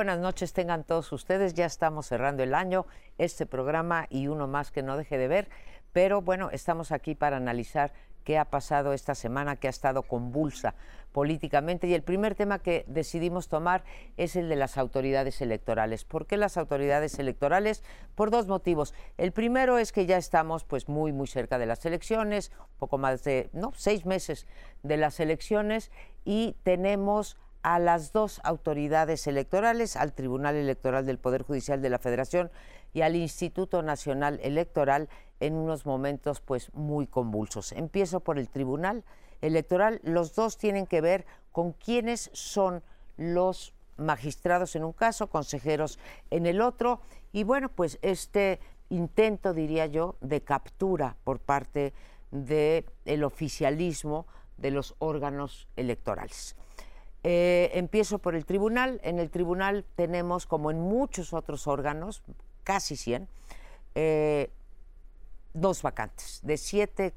Buenas noches, tengan todos ustedes. Ya estamos cerrando el año, este programa y uno más que no deje de ver. Pero bueno, estamos aquí para analizar qué ha pasado esta semana, que ha estado convulsa políticamente. Y el primer tema que decidimos tomar es el de las autoridades electorales. ¿Por qué las autoridades electorales? Por dos motivos. El primero es que ya estamos pues muy, muy cerca de las elecciones, poco más de, no, seis meses de las elecciones y tenemos a las dos autoridades electorales, al Tribunal Electoral del Poder Judicial de la Federación y al Instituto Nacional Electoral en unos momentos pues muy convulsos. Empiezo por el Tribunal Electoral. Los dos tienen que ver con quiénes son los magistrados en un caso, consejeros en el otro y bueno, pues este intento diría yo de captura por parte del oficialismo de los órganos electorales. Eh, empiezo por el tribunal. En el tribunal tenemos, como en muchos otros órganos, casi 100, eh, dos vacantes. De siete,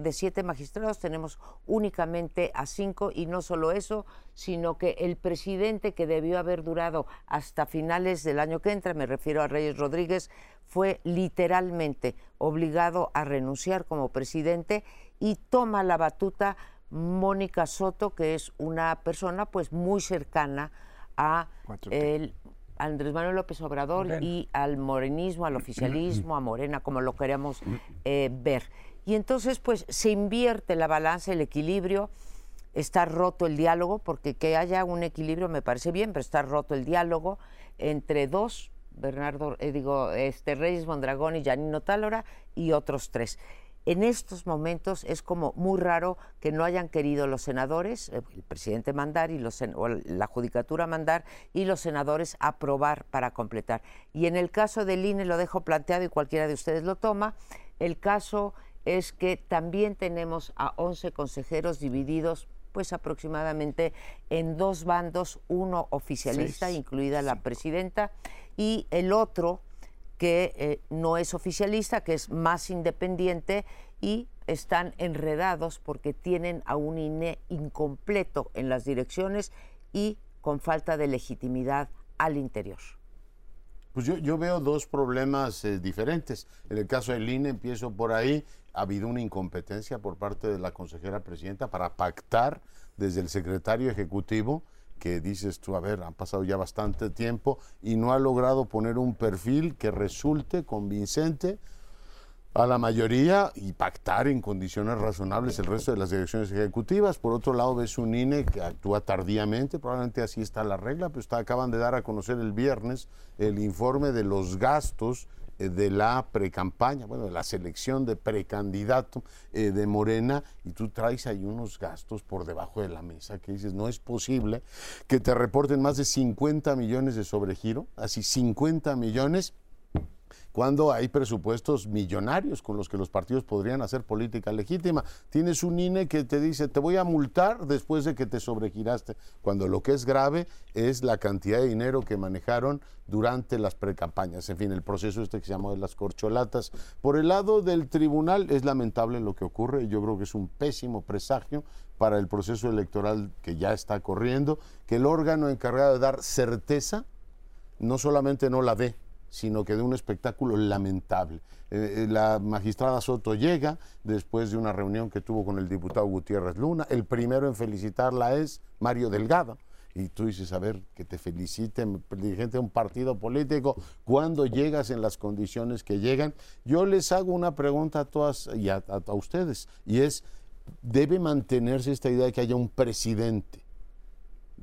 de siete magistrados tenemos únicamente a cinco y no solo eso, sino que el presidente que debió haber durado hasta finales del año que entra, me refiero a Reyes Rodríguez, fue literalmente obligado a renunciar como presidente y toma la batuta Mónica Soto, que es una persona pues muy cercana a el Andrés Manuel López Obrador y al morenismo, al oficialismo, a Morena, como lo queremos eh, ver. Y entonces pues se invierte la balanza, el equilibrio, está roto el diálogo, porque que haya un equilibrio me parece bien, pero está roto el diálogo entre dos, Bernardo, eh, digo, este Reyes Mondragón y Janino Tálora, y otros tres en estos momentos es como muy raro que no hayan querido los senadores, eh, el presidente mandar y los, o la judicatura mandar y los senadores aprobar para completar. Y en el caso del INE lo dejo planteado y cualquiera de ustedes lo toma, el caso es que también tenemos a 11 consejeros divididos pues aproximadamente en dos bandos, uno oficialista, incluida la presidenta, y el otro que eh, no es oficialista, que es más independiente y están enredados porque tienen a un INE incompleto en las direcciones y con falta de legitimidad al interior. Pues yo, yo veo dos problemas eh, diferentes. En el caso del INE, empiezo por ahí, ha habido una incompetencia por parte de la consejera presidenta para pactar desde el secretario ejecutivo que dices tú, a ver, han pasado ya bastante tiempo y no ha logrado poner un perfil que resulte convincente a la mayoría y pactar en condiciones razonables el resto de las direcciones ejecutivas. Por otro lado, ves un INE que actúa tardíamente, probablemente así está la regla, pero está, acaban de dar a conocer el viernes el informe de los gastos de la precampaña, bueno, de la selección de precandidato eh, de Morena, y tú traes ahí unos gastos por debajo de la mesa que dices, no es posible que te reporten más de 50 millones de sobregiro, así 50 millones cuando hay presupuestos millonarios con los que los partidos podrían hacer política legítima. Tienes un INE que te dice, te voy a multar después de que te sobregiraste, cuando lo que es grave es la cantidad de dinero que manejaron durante las precampañas. En fin, el proceso este que se llamó de las corcholatas. Por el lado del tribunal es lamentable lo que ocurre, yo creo que es un pésimo presagio para el proceso electoral que ya está corriendo, que el órgano encargado de dar certeza no solamente no la ve, sino que de un espectáculo lamentable. Eh, eh, la magistrada Soto llega después de una reunión que tuvo con el diputado Gutiérrez Luna. El primero en felicitarla es Mario Delgado. Y tú dices, a ver, que te feliciten, dirigente de un partido político, cuando llegas en las condiciones que llegan. Yo les hago una pregunta a todas y a ustedes, y es, ¿debe mantenerse esta idea de que haya un presidente?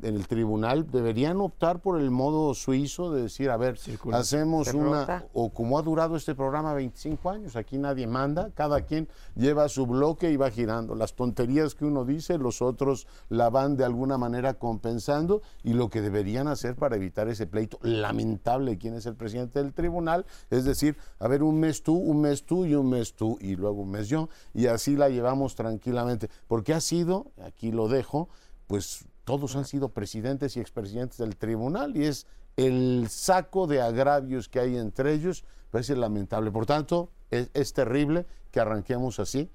En el tribunal deberían optar por el modo suizo de decir, a ver, hacemos una, o como ha durado este programa 25 años, aquí nadie manda, cada quien lleva su bloque y va girando. Las tonterías que uno dice, los otros la van de alguna manera compensando y lo que deberían hacer para evitar ese pleito lamentable quién es el presidente del tribunal, es decir, a ver, un mes tú, un mes tú y un mes tú y luego un mes yo, y así la llevamos tranquilamente, porque ha sido, aquí lo dejo, pues todos han sido presidentes y expresidentes del tribunal y es el saco de agravios que hay entre ellos, parece lamentable. Por tanto, es, terrible que arranquemos así,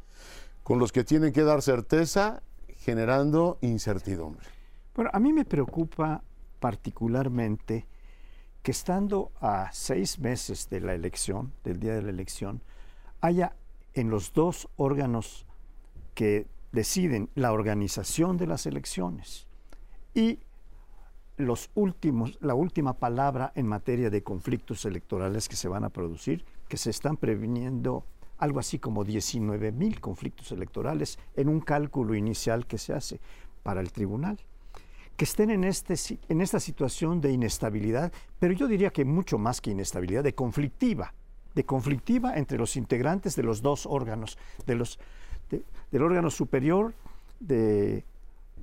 con los que tienen que dar certeza, generando incertidumbre. Bueno, a mí me preocupa particularmente que estando a seis meses de la elección, del día de la elección, haya en los dos órganos que deciden la organización de las elecciones y los últimos, la última palabra en materia de conflictos electorales que se van a producir, que se están previniendo algo así como 19 mil conflictos electorales en un cálculo inicial que se hace para el tribunal. Que estén en, este, en esta situación de inestabilidad, pero yo diría que mucho más que inestabilidad, de conflictiva, de conflictiva entre los integrantes de los dos órganos, de los, del órgano superior de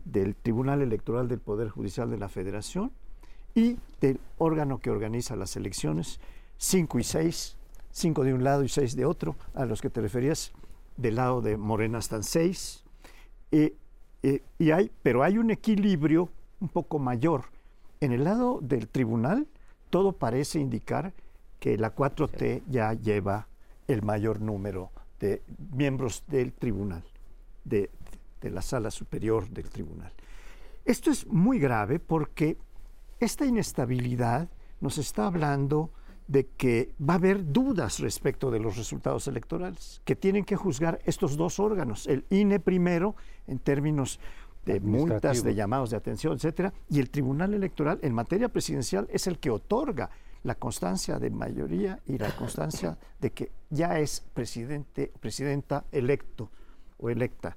del Tribunal Electoral del Poder Judicial de la Federación y del órgano que organiza las elecciones, cinco y seis, cinco de un lado y seis de otro, a los que te referías, del lado de Morena están seis, y hay, pero hay un equilibrio un poco mayor. En el lado del tribunal, todo parece indicar que la 4T ya lleva el mayor número de miembros del tribunal, de, de la sala superior del tribunal. Esto es muy grave porque esta inestabilidad nos está hablando de que va a haber dudas respecto de los resultados electorales, que tienen que juzgar estos dos órganos, el INE primero en términos de multas, de llamados de atención, etcétera, y el Tribunal Electoral en materia presidencial es el que otorga la constancia de mayoría y la constancia de que ya es presidente, presidenta electo o electa.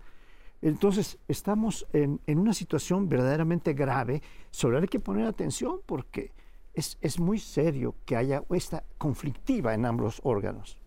Entonces, estamos en, una situación verdaderamente grave sobre la que hay que poner atención porque es, es muy serio que haya esta conflictiva en ambos órganos.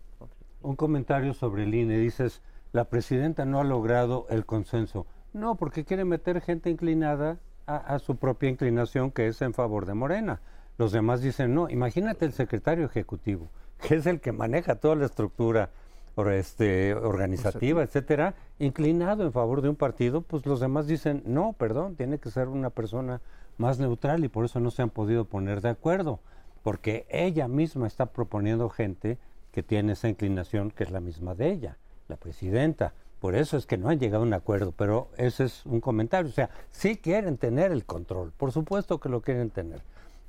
Un comentario sobre el INE. Dices, la presidenta no ha logrado el consenso. No, porque quiere meter gente inclinada a, su propia inclinación, que es en favor de Morena. Los demás dicen, no, imagínate el secretario ejecutivo, que es el que maneja toda la estructura este, organizativa, etcétera, inclinado en favor de un partido, pues los demás dicen, no, perdón, tiene que ser una persona más neutral y por eso no se han podido poner de acuerdo, porque ella misma está proponiendo gente que tiene esa inclinación que es la misma de ella, la presidenta. Por eso es que no han llegado a un acuerdo, pero ese es un comentario. O sea, sí quieren tener el control, por supuesto que lo quieren tener.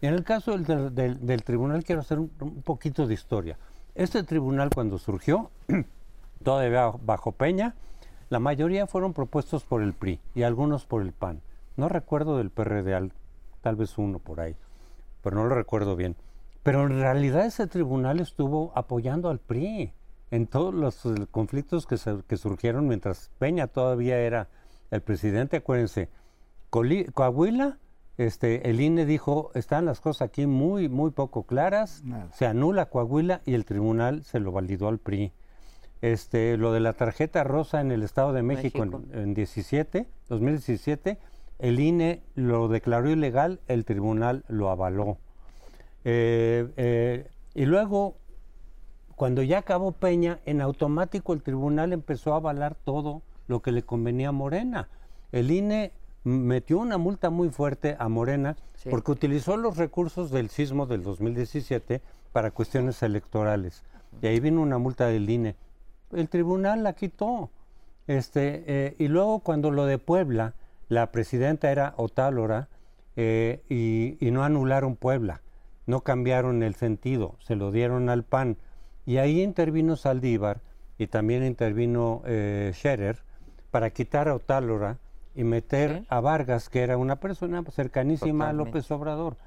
En el caso del, del, tribunal quiero hacer un poquito de historia. Este tribunal cuando surgió, todavía bajo Peña, la mayoría fueron propuestos por el PRI y algunos por el PAN. No recuerdo del PRD, tal vez uno por ahí, pero no lo recuerdo bien. Pero en realidad ese tribunal estuvo apoyando al PRI en todos los eh, conflictos que, que surgieron mientras Peña todavía era el presidente. Acuérdense, Coahuila este, el INE dijo, están las cosas aquí muy, muy poco claras, se anula Coahuila y el tribunal se lo validó al PRI. Este, lo de la tarjeta rosa en el Estado de México, En, 17, 2017, el INE lo declaró ilegal, el tribunal lo avaló. Eh, eh, y luego, cuando ya acabó Peña, en automático el tribunal empezó a avalar todo lo que le convenía a Morena. El INE metió una multa muy fuerte a Morena porque utilizó los recursos del sismo del 2017 para cuestiones electorales. Y ahí vino una multa del INE. El tribunal la quitó. Este, eh, y luego cuando lo de Puebla, la presidenta era Otálora eh, y, no anularon Puebla, no cambiaron el sentido, se lo dieron al PAN. Y ahí intervino Saldívar y también intervino eh, Scherer para quitar a Otálora y meter a Vargas, que era una persona cercanísima a López Obrador.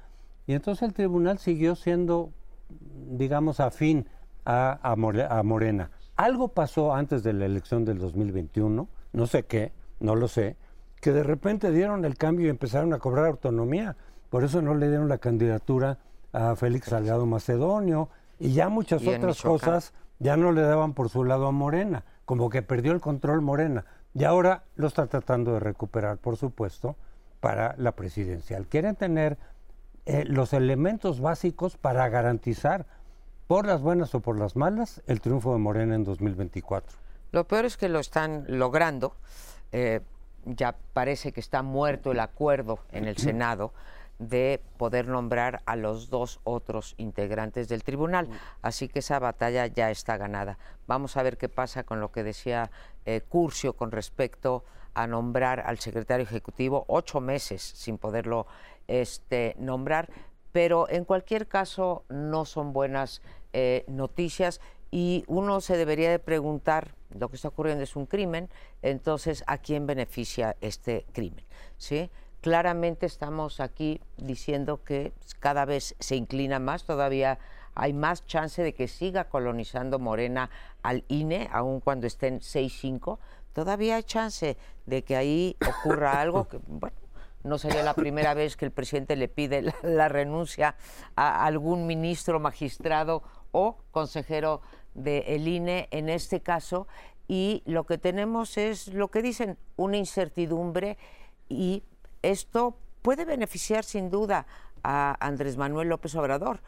Y entonces el tribunal siguió siendo, digamos, afín a, a, Morena. Algo pasó antes de la elección del 2021, no sé qué, no lo sé, que de repente dieron el cambio y empezaron a cobrar autonomía. Por eso no le dieron la candidatura a Félix Salgado Macedonio y ya muchas otras cosas ya no le daban por su lado a Morena, como que perdió el control Morena. Y ahora lo está tratando de recuperar, por supuesto, para la presidencial. Quieren tener eh, los elementos básicos para garantizar, por las buenas o por las malas, el triunfo de Morena en 2024. Lo peor es que lo están logrando. Eh, ya parece que está muerto el acuerdo en el Senado de poder nombrar a los dos otros integrantes del tribunal. Así que esa batalla ya está ganada. Vamos a ver qué pasa con lo que decía eh, Curcio con respecto a nombrar al secretario ejecutivo, ocho meses sin poderlo este, nombrar, pero en cualquier caso no son buenas eh, noticias y uno se debería de preguntar, lo que está ocurriendo es un crimen, entonces ¿a quién beneficia este crimen? ¿Sí? Claramente estamos aquí diciendo que cada vez se inclina más, todavía hay más chance de que siga colonizando Morena al INE, aun cuando estén 6-5, todavía hay chance de que ahí ocurra algo que, bueno, no sería la primera vez que el presidente le pide la, renuncia a algún ministro, magistrado o consejero del INE en este caso. Y lo que tenemos es lo que dicen, una incertidumbre y esto puede beneficiar sin duda a Andrés Manuel López Obrador,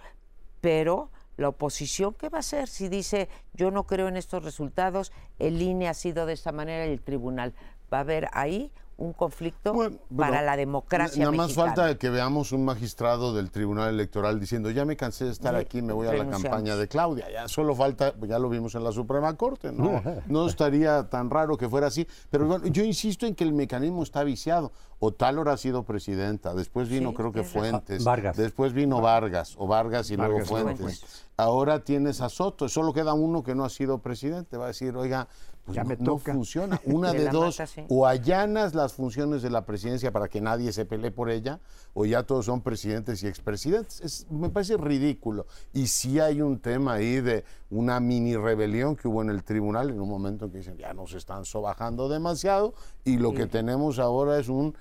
pero la oposición, ¿qué va a hacer si dice yo no creo en estos resultados, el INE ha sido de esta manera y el tribunal? Va a haber ahí un conflicto para la democracia. Nada más falta que veamos un magistrado del Tribunal Electoral diciendo ya me cansé de estar aquí, me voy a la campaña de Claudia. Ya solo falta, ya lo vimos en la Suprema Corte, no, no estaría tan raro que fuera así. Pero bueno, yo insisto en que el mecanismo está viciado. Otálor ha sido presidenta, después vino creo que Fuentes, Vargas. después vino Vargas, o Vargas y luego Fuentes. Ahora tienes a Soto, solo queda uno que no ha sido presidente, va a decir, oiga, pues ya no, me toca. funciona. Una de, dos, o allanas las funciones de la presidencia para que nadie se pelee por ella, o ya todos son presidentes y expresidentes. me parece ridículo. Y sí hay un tema ahí de una mini rebelión que hubo en el tribunal en un momento en que dicen, ya nos están sobajando demasiado, y lo que tenemos ahora es un,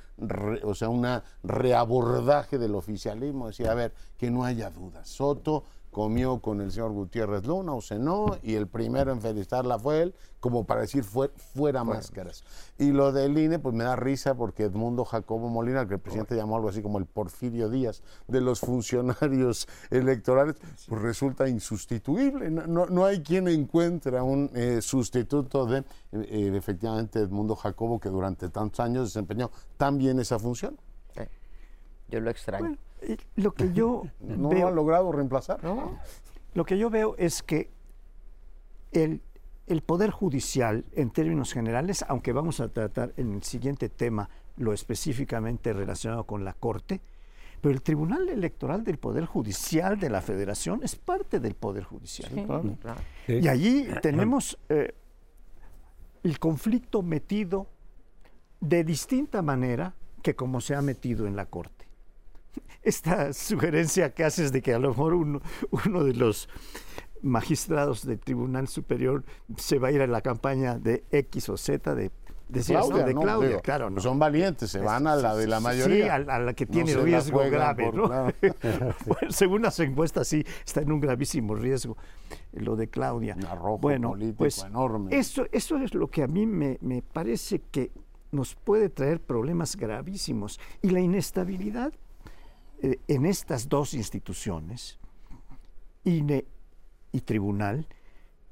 o sea, una reabordaje del oficialismo. Decía, a ver, que no haya dudas. Soto comió con el señor Gutiérrez Luna o cenó y el primero en felicitarla fue él, como para decir fuera máscaras. Y lo del INE, pues me da risa porque Edmundo Jacobo Molina, que el presidente llamó algo así como el Porfirio Díaz de los funcionarios electorales, pues resulta insustituible. No, no, hay quien encuentre un eh, sustituto de eh, efectivamente Edmundo Jacobo que durante tantos años desempeñó tan bien esa función. Yo lo extraño. lo que yo no lo ha logrado reemplazar. Lo que yo veo es que el, el Poder Judicial, en términos generales, aunque vamos a tratar en el siguiente tema lo específicamente relacionado con la Corte, pero el Tribunal Electoral del Poder Judicial de la Federación es parte del Poder Judicial. Y allí tenemos eh, el conflicto metido de distinta manera que como se ha metido en la Corte esta sugerencia que haces de que a lo mejor uno, uno de los magistrados del Tribunal Superior se va a ir a la campaña de X o Z de de Claudia, de Claudia claro. No. Son valientes, se van a la de la mayoría. Sí, a, la que tiene riesgo grave. según las encuestas, sí, está en un gravísimo riesgo lo de Claudia. Un arrojo bueno, político pues, enorme. Eso, eso es lo que a mí me, me parece que nos puede traer problemas gravísimos. Y la inestabilidad eh, en estas dos instituciones, INE y tribunal,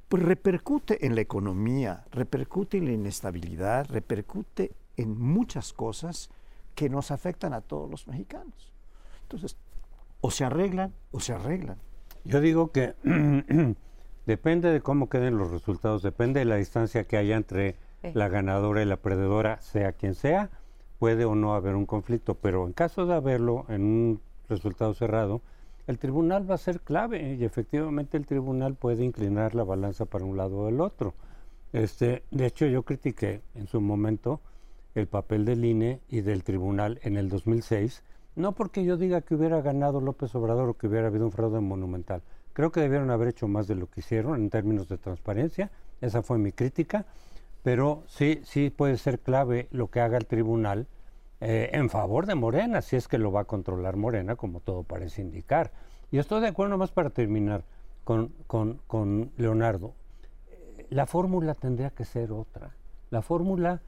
pues repercute en la economía, repercute en la inestabilidad, repercute en muchas cosas que nos afectan a todos los mexicanos. Entonces, o se arreglan o se arreglan. Yo digo que depende de cómo queden los resultados, depende de la distancia que haya entre la ganadora y la perdedora, sea quien sea, puede o no haber un conflicto, pero en caso de haberlo en un resultado cerrado, el tribunal va a ser clave y efectivamente el tribunal puede inclinar la balanza para un lado o el otro. Este, de hecho, yo critiqué en su momento el papel del INE y del tribunal en el 2006, no porque yo diga que hubiera ganado López Obrador o que hubiera habido un fraude monumental. Creo que debieron haber hecho más de lo que hicieron en términos de transparencia, esa fue mi crítica, pero sí, sí puede ser clave lo que haga el tribunal eh, en favor de Morena, si es que lo va a controlar Morena, como todo parece indicar. Y estoy de acuerdo nomás para terminar con, con, Leonardo. La fórmula tendría que ser otra. La fórmula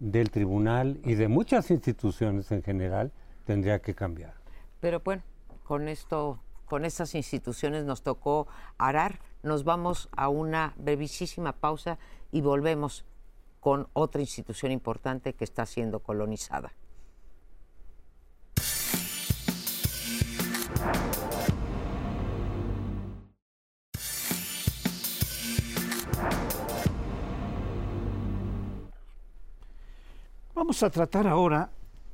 del tribunal y de muchas instituciones en general tendría que cambiar. Pero bueno, con esto, con estas instituciones nos tocó arar. Nos vamos a una brevísima pausa y volvemos con otra institución importante que está siendo colonizada. vamos a tratar ahora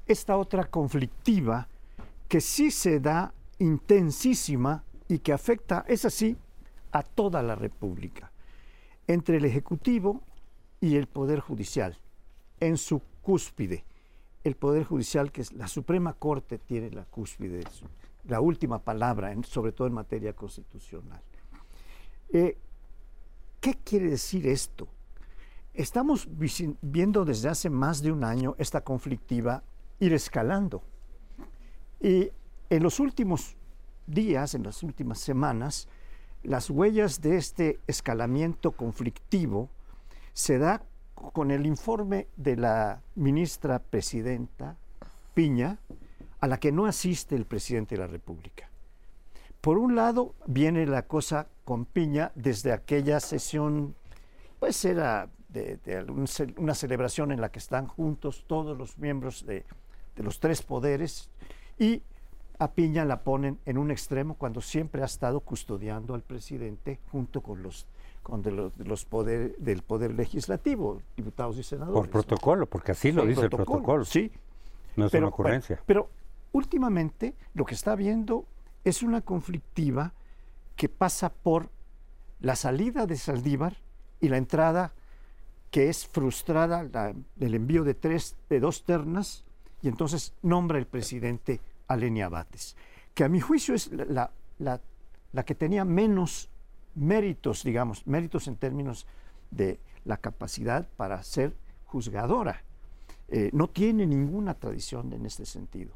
esta otra conflictiva que sí se da intensísima y que afecta, es así, a toda la República, entre el Ejecutivo y el Poder Judicial, en su cúspide. El Poder Judicial, que es la Suprema Corte, tiene la cúspide, la última palabra, sobre todo en materia constitucional. Eh, ¿Qué quiere decir esto? Estamos viendo desde hace más de un año esta conflictiva ir escalando. Y en los últimos días, en las últimas semanas, las huellas de este escalamiento conflictivo se da con el informe de la ministra presidenta Piña, a la que no asiste el presidente de la República. Por un lado, viene la cosa con Piña desde aquella sesión, pues era de, una celebración en la que están juntos todos los miembros de, los tres poderes y a Piña la ponen en un extremo cuando siempre ha estado custodiando al presidente junto con los con los, poderes del poder legislativo, diputados y senadores. Por protocolo, porque así lo dice el protocolo. Sí. No es una ocurrencia. pero últimamente lo que está viendo es una conflictiva que pasa por la salida de Saldívar y la entrada que es frustrada el envío de tres, de dos ternas, y entonces nombra el presidente a Lenia Bates, que a mi juicio es la, la, que tenía menos méritos, digamos, méritos en términos de la capacidad para ser juzgadora. Eh, no tiene ninguna tradición en este sentido.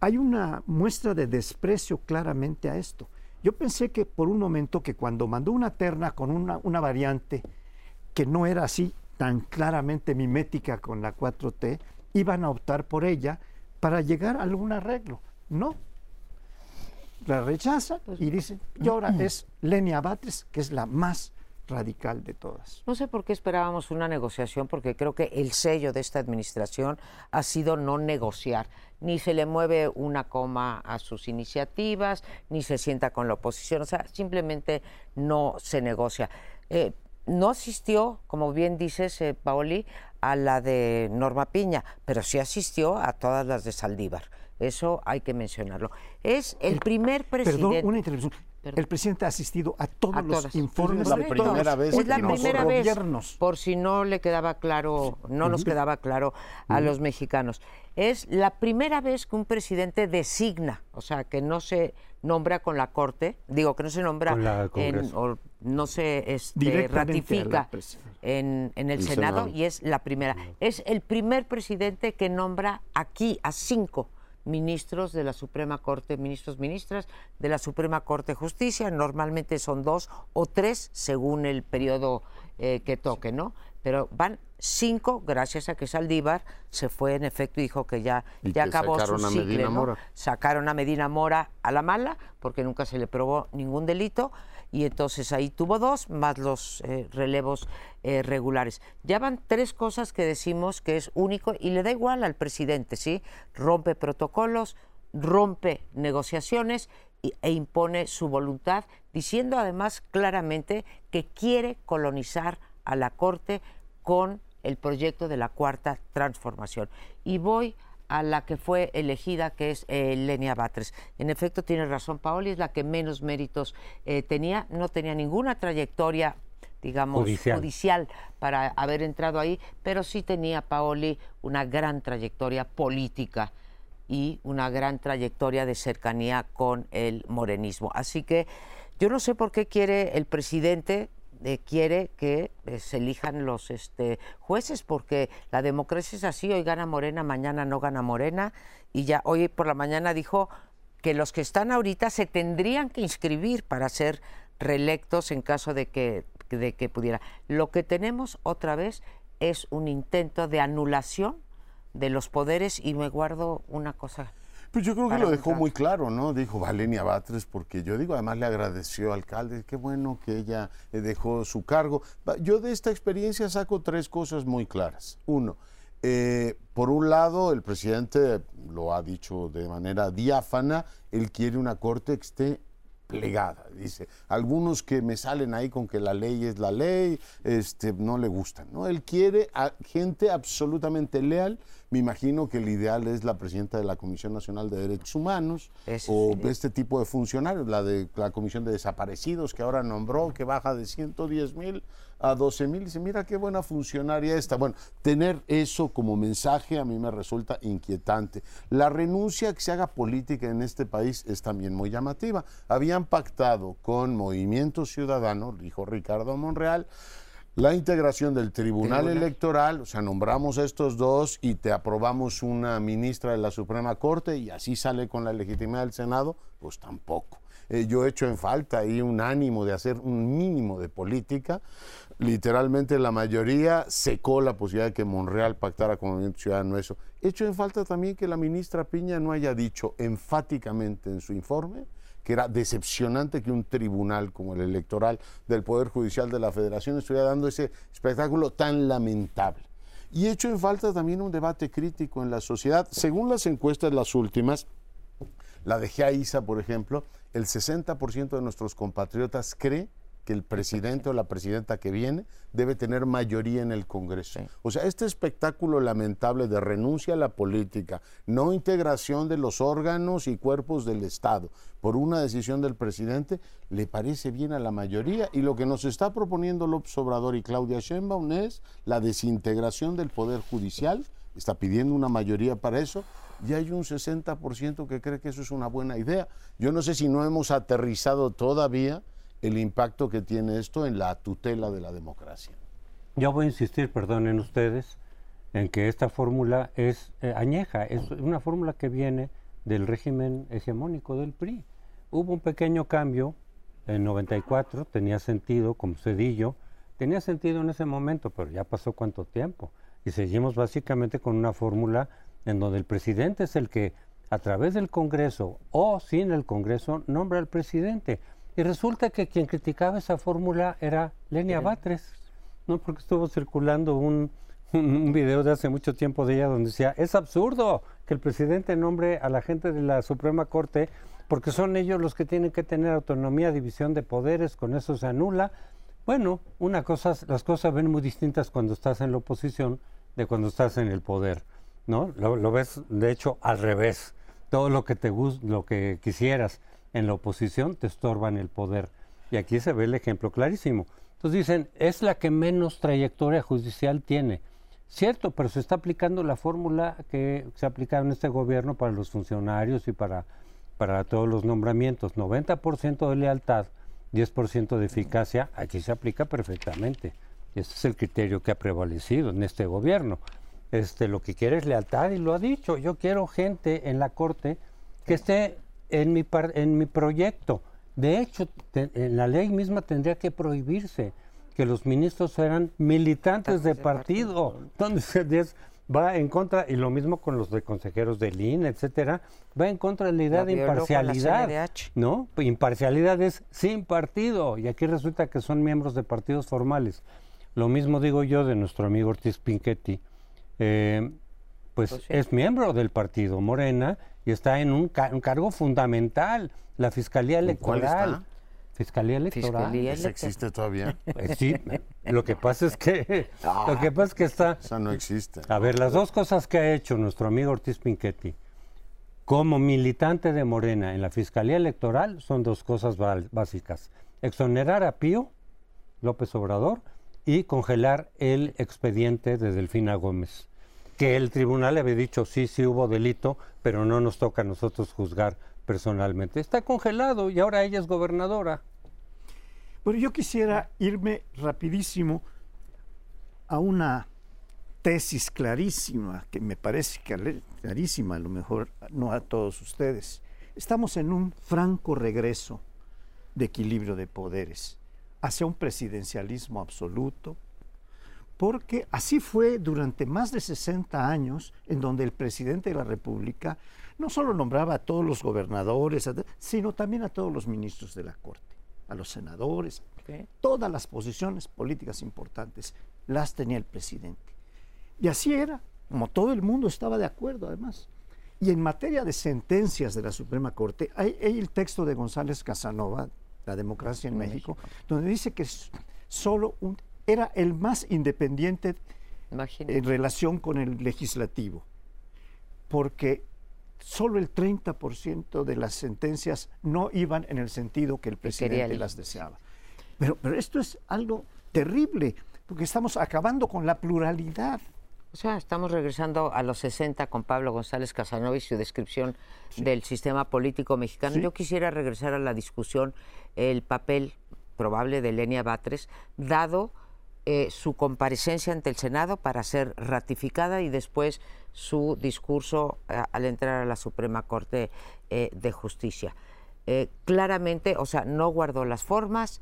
Hay una muestra de desprecio claramente a esto. Yo pensé que por un momento que cuando mandó una terna con una, una variante que no era así tan claramente mimética con la 4T, iban a optar por ella para llegar a algún arreglo. No. La rechaza pues, y dice, y ahora es Lenia Batres, que es la más radical de todas. No sé por qué esperábamos una negociación, porque creo que el sello de esta administración ha sido no negociar. Ni se le mueve una coma a sus iniciativas, ni se sienta con la oposición, o sea, simplemente no se negocia. Eh, no asistió, como bien dices, eh, Paoli, a la de Norma Piña, pero sí asistió a todas las de Saldívar. Eso hay que mencionarlo. Es el, primer presidente. Perdón, una intervención. El presidente ha asistido a todos los informes la primera vez es la primera vez, por si no le quedaba claro, no nos quedaba claro a los mexicanos. Es la primera vez que un presidente designa, o sea, que no se nombra con la corte, digo que no se nombra en, o no se este, ratifica en, el, Senado, y es la primera. Es el primer presidente que nombra aquí a cinco ministros de la Suprema Corte, ministros, ministras de la Suprema Corte de Justicia. Normalmente son dos o tres según el periodo eh, que toque, ¿no? Pero van cinco, gracias a que Saldívar se fue en efecto y dijo que ya, ya acabó su ciclo. Sacaron a Medina Mora a la mala, porque nunca se le probó ningún delito, y entonces ahí tuvo dos, más los eh, relevos eh, regulares. Ya van tres cosas que decimos que es único y le da igual al presidente, ¿sí? Rompe protocolos, rompe negociaciones e impone su voluntad, diciendo además claramente que quiere colonizar a la Corte con el proyecto de la cuarta transformación. Y voy a la que fue elegida, que es eh, Lenia Batres. En efecto, tiene razón Paoli, es la que menos méritos eh, tenía, no tenía ninguna trayectoria digamos, judicial. para haber entrado ahí, pero sí tenía Paoli una gran trayectoria política y una gran trayectoria de cercanía con el morenismo. Así que yo no sé por qué quiere el presidente quiere que eh, se elijan los este, jueces, porque la democracia es así, hoy gana Morena, mañana no gana Morena, y ya hoy por la mañana dijo que los que están ahorita se tendrían que inscribir para ser reelectos en caso de que, de que pudiera. Lo que tenemos otra vez es un intento de anulación de los poderes y me guardo una cosa pues yo creo que lo dejó muy claro, ¿no? Dijo Valenia Batres, porque yo digo, además le agradeció al alcalde, qué bueno que ella eh, dejó su cargo. Yo de esta experiencia saco tres cosas muy claras. Uno, eh, por un lado, el presidente lo ha dicho de manera diáfana, él quiere una corte que esté plegada, dice. Algunos que me salen ahí con que la ley es la ley, este, no le gustan, ¿no? Él quiere a gente absolutamente leal Me imagino que el ideal es la presidenta de la Comisión Nacional de Derechos Humanos Eso o sí. este tipo de funcionarios, la de la Comisión de Desaparecidos que ahora nombró, que baja de 110 mil a 12 mil. Dice, mira qué buena funcionaria esta. Bueno, tener eso como mensaje a mí me resulta inquietante. La renuncia que se haga política en este país es también muy llamativa. Habían pactado con Movimiento Ciudadano, dijo Ricardo Monreal, la integración del Tribunal Tribunal. Electoral, o sea, nombramos a estos dos y te aprobamos una ministra de la Suprema Corte y así sale con la legitimidad del Senado, pues tampoco. Eh, yo he hecho en falta ahí un ánimo de hacer un mínimo de política. Literalmente la mayoría secó la posibilidad de que Monreal pactara con Movimiento Ciudadano eso. He hecho en falta también que la ministra Piña no haya dicho enfáticamente en su informe que era decepcionante que un tribunal como el electoral del Poder Judicial de la Federación estuviera dando ese espectáculo tan lamentable. Y he hecho en falta también un debate crítico en la sociedad. Según las encuestas, las últimas, la de GAISA, por ejemplo, el 60% de nuestros compatriotas cree que el presidente o la presidenta que viene debe tener mayoría en el Congreso. O sea, este espectáculo lamentable de renuncia a la política, no integración de los órganos y cuerpos del Estado por una decisión del presidente, le parece bien a la mayoría. Y lo que nos está proponiendo López Obrador y Claudia Sheinbaum es la desintegración del Poder Judicial, está pidiendo una mayoría para eso, y hay un 60% que cree que eso es una buena idea. Yo no sé si no hemos aterrizado todavía el impacto que tiene esto en la tutela de la democracia. Yo voy a insistir, perdonen ustedes, en que esta fórmula es eh, añeja, es una fórmula que viene del régimen hegemónico del PRI. Hubo un pequeño cambio en 94, tenía sentido como Cedillo, tenía sentido en ese momento, pero ya pasó cuánto tiempo. Y seguimos básicamente con una fórmula en donde el presidente es el que a través del Congreso o sin el Congreso nombra al presidente. Y resulta que quien criticaba esa fórmula era Lenia Batres, ¿no? Porque estuvo circulando un, un, video de hace mucho tiempo de ella donde decía, es absurdo que el presidente nombre a la gente de la Suprema Corte porque son ellos los que tienen que tener autonomía, división de poderes, con eso se anula. Bueno, una cosa, las cosas ven muy distintas cuando estás en la oposición de cuando estás en el poder, ¿no? Lo, lo ves, de hecho, al revés. Todo lo que te lo que quisieras en la oposición te estorba en el poder. Y aquí se ve el ejemplo clarísimo. Entonces dicen, es la que menos trayectoria judicial tiene. Cierto, pero se está aplicando la fórmula que se ha aplicado en este gobierno para los funcionarios y para, para todos los nombramientos. 90% de lealtad, 10% de eficacia, aquí se aplica perfectamente. Este es el criterio que ha prevalecido en este gobierno. Este, lo que quiere es lealtad y lo ha dicho. Yo quiero gente en la Corte que esté en mi, par- en mi proyecto. De hecho, te- en la ley misma tendría que prohibirse que los ministros fueran militantes de de partido. Entonces, es- va en contra, y lo mismo con los de consejeros del INE, etcétera, va en contra de la idea La de imparcialidad. ¿No? Imparcialidad es sin partido, y aquí resulta que son miembros de partidos formales. Lo mismo digo yo de nuestro amigo Ortiz Pinchetti. Eh, pues Pues sí. es miembro del partido Morena y está en un, ca- un cargo fundamental, la Fiscalía ¿En cuál Electoral. está? Fiscalía Electoral. Fiscalía. ¿Ese existe todavía? Pues sí, lo que pasa es que lo que pasa es que está Esa no existe. a ver, las dos cosas que ha hecho nuestro amigo Ortiz Pinchetti como militante de Morena en la Fiscalía Electoral son dos cosas básicas. Exonerar a Pío López Obrador y congelar el expediente de Delfina Gómez. Que el tribunal le había dicho, sí, sí hubo delito, pero no nos toca a nosotros juzgar personalmente. Está congelado y ahora ella es gobernadora. Bueno, yo quisiera irme rapidísimo a una tesis clarísima, que me parece cl- clarísima, a lo mejor no a todos ustedes. Estamos en un franco regreso de equilibrio de poderes hacia un presidencialismo absoluto, porque así fue durante más de 60 años en donde el presidente de la República no solo nombraba a todos los gobernadores, sino también a todos los ministros de la Corte, a los senadores, todas las posiciones políticas importantes las tenía el presidente. Y así era, como todo el mundo estaba de acuerdo además. Y en materia de sentencias de la Suprema Corte, hay, hay el texto de González Casanova, La democracia en México, donde dice que solo un- era el más independiente Imagínate. en relación con el legislativo. porque solo el 30% de las sentencias no iban en el sentido que el presidente las deseaba. Pero, pero esto es algo terrible, porque estamos acabando con la pluralidad. O sea, estamos regresando a los 60 con Pablo González Casanova y su descripción del sistema político mexicano. Sí. Yo quisiera regresar a la discusión, el papel probable de Lenia Batres, dado eh, su comparecencia ante el Senado para ser ratificada y después su discurso eh, al entrar a la Suprema Corte eh, de Justicia. Eh, claramente, o sea, no guardó las formas,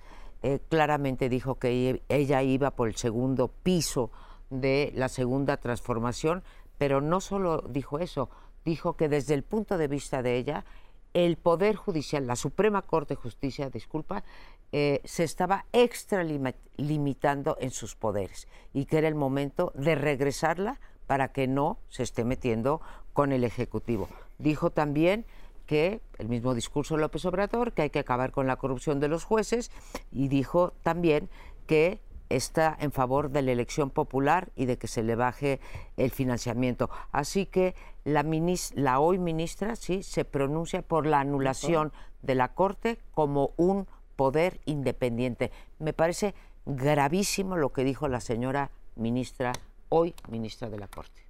claramente dijo que ella iba por el segundo piso de la segunda transformación, pero no solo dijo eso, dijo que desde el punto de vista de ella, el Poder Judicial, la Suprema Corte de Justicia, disculpa, eh, se estaba extralimitando en sus poderes y que era el momento de regresarla para que no se esté metiendo con el Ejecutivo. Dijo también que el mismo discurso de López Obrador, que hay que acabar con la corrupción de los jueces, y dijo también que está en favor de la elección popular y de que se le baje el financiamiento. Así que la, minis- la hoy ministra sí se pronuncia por la anulación de la Corte como un poder independiente. Me parece gravísimo lo que dijo la señora ministra, hoy ministra de la Corte.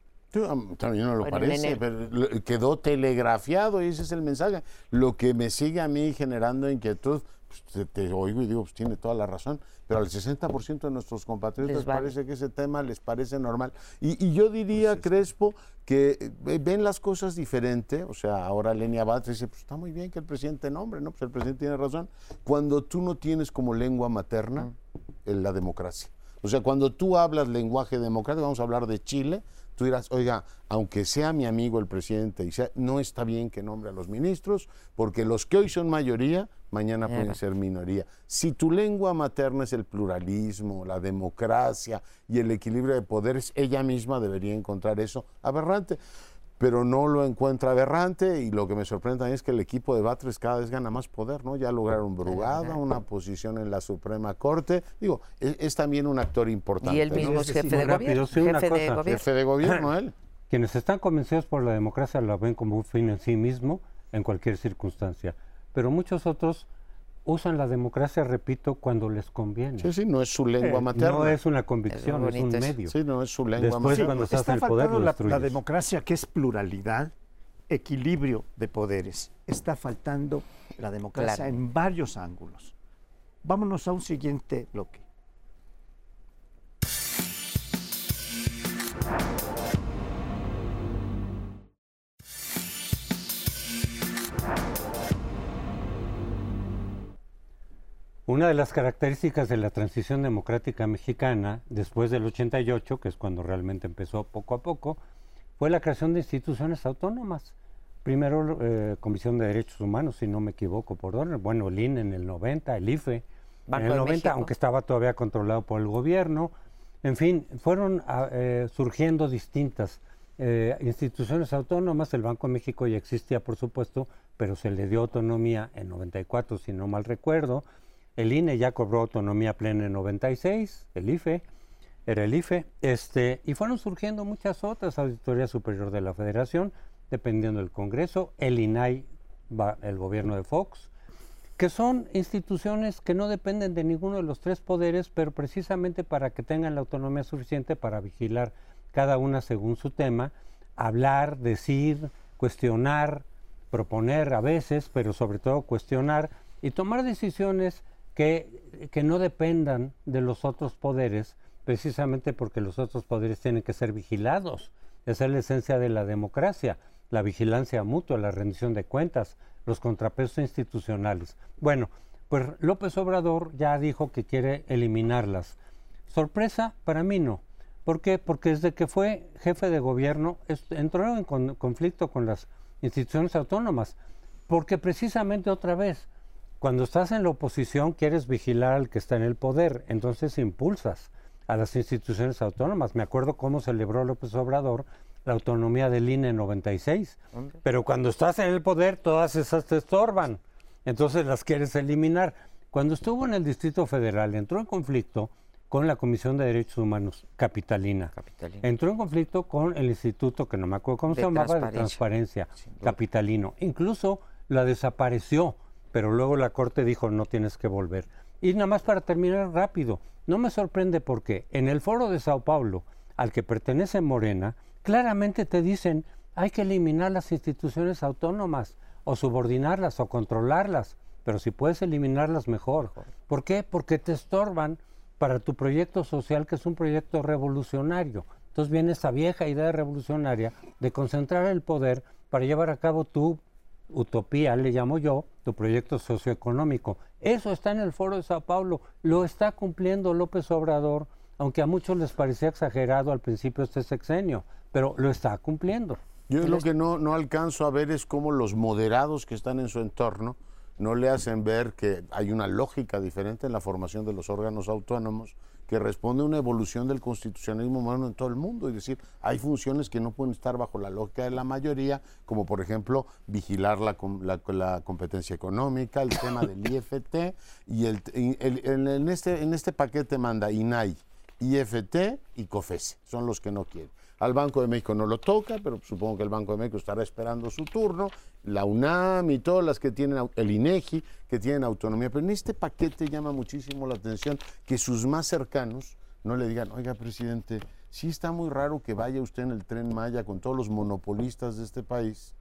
También no lo Bueno, parece, pero quedó telegrafiado y ese es el mensaje. Lo que me sigue a mí generando inquietud, pues, te, te oigo y digo, pues tiene toda la razón, pero al 60% de nuestros compatriotas Les vale. parece que ese tema les parece normal. Y, y yo diría, Crespo, que eh, ven las cosas diferente, o sea, ahora Lenia Batres dice, pues está muy bien que el presidente nombre, ¿no? Pues el presidente tiene razón. Cuando tú no tienes como lengua materna eh, la democracia. O sea, cuando tú hablas lenguaje democrático, vamos a hablar de Chile, tú dirás, oiga, aunque sea mi amigo el presidente, y sea, no está bien que nombre a los ministros, porque los que hoy son mayoría, mañana pueden ser minoría. Si tu lengua materna es el pluralismo, la democracia y el equilibrio de poderes, ella misma debería encontrar eso aberrante. Pero no lo encuentra aberrante y lo que me sorprende también es que el equipo de Batres cada vez gana más poder, ¿no? Ya lograron Brugada, una posición en la Suprema Corte. Digo, es, es también un actor importante. Y él mismo es jefe de rápido, gobierno. sí, una jefe de gobierno. Jefe de gobierno, él. Quienes están convencidos por la democracia la ven como un fin en sí mismo en cualquier circunstancia, pero muchos otros usan la democracia, repito, cuando les conviene. Sí, sí, no es su lengua Eh, materna. No es una convicción, es, bonito un medio. Sí, no es su lengua Después, materna. cuando estás Está en el poder, lo la, democracia, que es pluralidad, equilibrio de poderes. Está faltando la democracia Claro. en varios ángulos. Vámonos a un siguiente bloque. Una de las características de la transición democrática mexicana, después del 88, que es cuando realmente empezó poco a poco, fue la creación de instituciones autónomas. Primero, eh, Comisión de Derechos Humanos, si no me equivoco, por orden. Bueno, el INE en el 90, el IFE Banco en el de 90, México. aunque estaba todavía controlado por el gobierno. En fin, fueron ah, eh, surgiendo distintas eh, instituciones autónomas. El Banco de México ya existía, por supuesto, pero se le dio autonomía en 94, si no mal recuerdo. El INE ya cobró autonomía plena en 96, el IFE, era el IFE, este, y fueron surgiendo muchas otras, Auditoría Superior de la Federación, dependiendo del Congreso, el INAI, va- el gobierno de Fox, que son instituciones que no dependen de ninguno de los tres poderes, pero precisamente para que tengan la autonomía suficiente para vigilar cada una según su tema, hablar, decir, cuestionar, proponer a veces, pero sobre todo cuestionar y tomar decisiones que, no dependan de los otros poderes, precisamente porque los otros poderes tienen que ser vigilados. Esa es la esencia de la democracia, la vigilancia mutua, la rendición de cuentas, los contrapesos institucionales. Bueno, pues López Obrador ya dijo que quiere eliminarlas. Sorpresa, para mí no. ¿Por qué? Porque desde que fue jefe de gobierno entró en con- conflicto con las instituciones autónomas. Porque precisamente otra vez, cuando estás en la oposición quieres vigilar al que está en el poder, entonces impulsas a las instituciones autónomas. Me acuerdo cómo celebró López Obrador la autonomía del INE en 96, pero cuando estás en el poder todas esas te estorban, entonces las quieres eliminar. Cuando estuvo en el Distrito Federal entró en conflicto con la Comisión de Derechos Humanos Capitalina. Entró en conflicto con el instituto, que no me acuerdo cómo se llamaba, de Transparencia Capitalino. Incluso la desapareció, pero luego la Corte dijo no tienes que volver. Y nada más para terminar rápido, no me sorprende porque en el foro de Sao Paulo, al que pertenece Morena, claramente te dicen hay que eliminar las instituciones autónomas o subordinarlas o controlarlas, pero si puedes eliminarlas mejor. ¿Por qué? Porque te estorban para tu proyecto social, que es un proyecto revolucionario. Entonces viene esa vieja idea revolucionaria de concentrar el poder para llevar a cabo tu utopía, le llamo yo, tu proyecto socioeconómico. Eso está en el Foro de Sao Paulo, lo está cumpliendo López Obrador, aunque a muchos les parecía exagerado al principio este sexenio, pero lo está cumpliendo. Yo lo que no, no alcanzo a ver es cómo los moderados que están en su entorno, no le hacen ver que hay una lógica diferente en la formación de los órganos autónomos que responde a una evolución del constitucionalismo humano en todo el mundo. Es decir, hay funciones que no pueden estar bajo la lógica de la mayoría, como por ejemplo vigilar la, la, competencia económica, el tema del IFT, y el, en, este, en este paquete manda INAI, IFT y COFESE, son los que no quieren. Al Banco de México no lo toca, pero supongo que el Banco de México estará esperando su turno, la UNAM y todas las que tienen, el INEGI, que tienen autonomía. Pero en este paquete llama muchísimo la atención que sus más cercanos no le digan, oiga, presidente, sí está muy raro que vaya usted en el tren Maya con todos los monopolistas de este país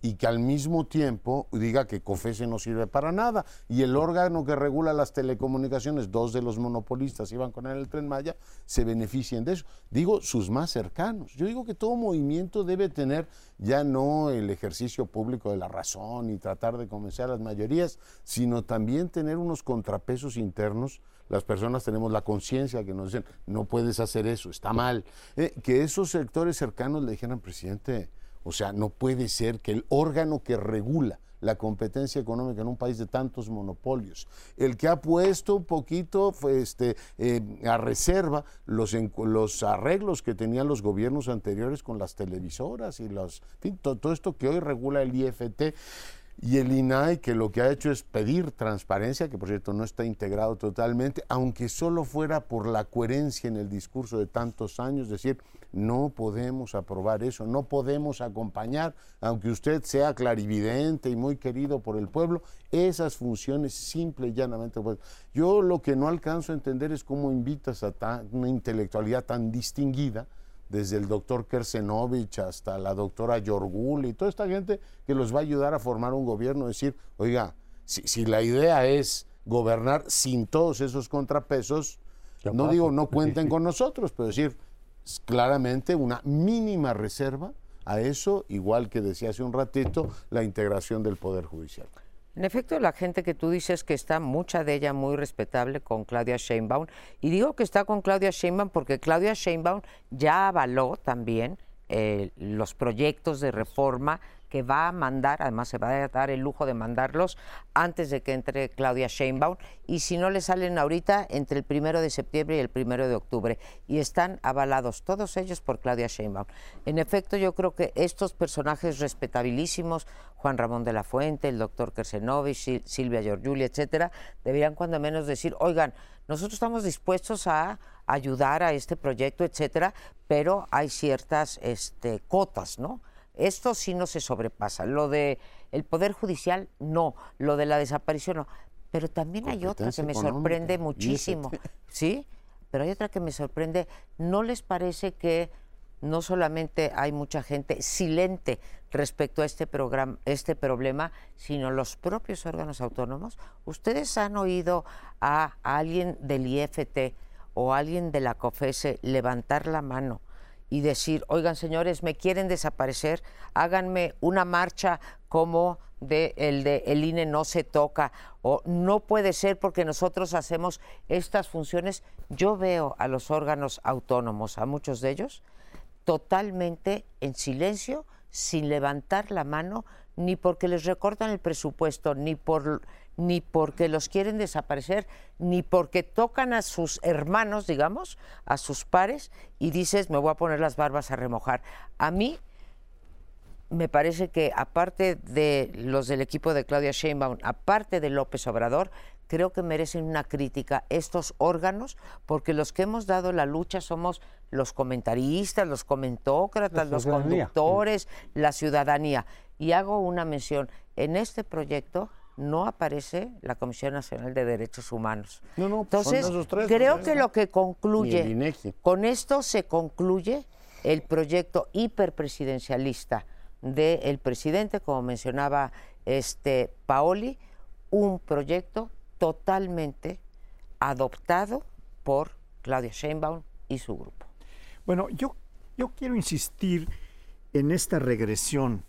y que al mismo tiempo diga que COFESE no sirve para nada. Y el órgano que regula las telecomunicaciones, dos de los monopolistas iban con el tren Maya, se beneficien de eso. Digo, sus más cercanos. Yo digo que todo movimiento debe tener ya no el ejercicio público de la razón y tratar de convencer a las mayorías, sino también tener unos contrapesos internos. Las personas tenemos la conciencia que nos dicen, no puedes hacer eso, está mal. Eh, que esos sectores cercanos le dijeran, presidente, o sea, no puede ser que el órgano que regula la competencia económica en un país de tantos monopolios, el que ha puesto un poquito este, eh, a reserva los, los arreglos que tenían los gobiernos anteriores con las televisoras y los, todo esto que hoy regula el IFT. Y el INAI que lo que ha hecho es pedir transparencia, que por cierto no está integrado totalmente, aunque solo fuera por la coherencia en el discurso de tantos años, decir, no podemos aprobar eso, no podemos acompañar, aunque usted sea clarividente y muy querido por el pueblo, esas funciones simple y llanamente. Pues, yo lo que no alcanzo a entender es cómo invitas a una intelectualidad tan distinguida, desde el doctor Kersenovich hasta la doctora Yorgul y toda esta gente que los va a ayudar a formar un gobierno, decir, oiga, si, si la idea es gobernar sin todos esos contrapesos, no digo no cuenten con nosotros, pero decir, claramente una mínima reserva a eso, igual que decía hace un ratito, la integración del Poder Judicial. En efecto, la gente que tú dices que está, mucha de ella muy respetable con Claudia Sheinbaum, y digo que está con Claudia Sheinbaum porque Claudia Sheinbaum ya avaló también eh, los proyectos de reforma que va a mandar, además se va a dar el lujo de mandarlos antes de que entre Claudia Sheinbaum, y si no le salen ahorita, entre el primero de septiembre y el primero de octubre, y están avalados todos ellos por Claudia Sheinbaum. En efecto, yo creo que estos personajes respetabilísimos, Juan Ramón de la Fuente, el doctor Kersenovich, Silvia Giorgiuli, etcétera, deberían cuando menos decir, oigan, nosotros estamos dispuestos a ayudar a este proyecto, etcétera, pero hay ciertas este, cotas, ¿no? Esto sí no se sobrepasa. Lo de el Poder Judicial, no. Lo de la desaparición, no. Pero también hay otra que me sorprende muchísimo. ¿Sí? Pero hay otra que me sorprende. ¿No les parece que no solamente hay mucha gente silente respecto a este, programa, este problema, sino los propios órganos autónomos? ¿Ustedes han oído a alguien del IFT o alguien de la COFESE levantar la mano y decir, oigan señores, me quieren desaparecer, háganme una marcha como de el de el INE no se toca o no puede ser porque nosotros hacemos estas funciones. Yo veo a los órganos autónomos, a muchos de ellos, totalmente en silencio, sin levantar la mano, ni porque les recortan el presupuesto, ni por ni porque los quieren desaparecer, ni porque tocan a sus hermanos, digamos, a sus pares, y dices, me voy a poner las barbas a remojar. A mí, me parece que aparte de los del equipo de Claudia Sheinbaum, aparte de López Obrador, creo que merecen una crítica estos órganos, porque los que hemos dado la lucha somos los comentaristas, los comentócratas, los conductores, la ciudadanía. Y hago una mención, en este proyecto no aparece la Comisión Nacional de Derechos Humanos. No, no, pues Entonces, creo que lo que concluye, con esto se concluye el proyecto hiperpresidencialista del presidente, como mencionaba este Paoli, un proyecto totalmente adoptado por Claudia Sheinbaum y su grupo. Bueno, yo, yo quiero insistir en esta regresión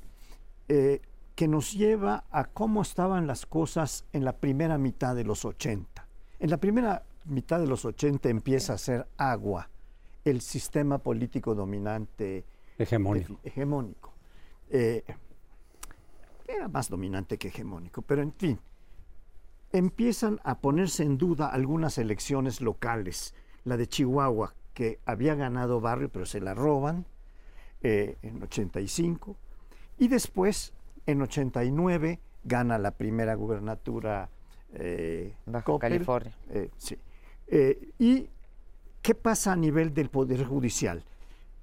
eh, que nos lleva a cómo estaban las cosas en la primera mitad de los 80. En la primera mitad de los 80 empieza a ser agua el sistema político dominante hegemónico. hegemónico. Eh, era más dominante que hegemónico, pero en fin, empiezan a ponerse en duda algunas elecciones locales. La de Chihuahua, que había ganado Barrio, pero se la roban eh, en 85. Y después, en 89, gana la primera gubernatura eh, Bajo California. Eh, sí. ¿Y qué pasa a nivel del Poder Judicial?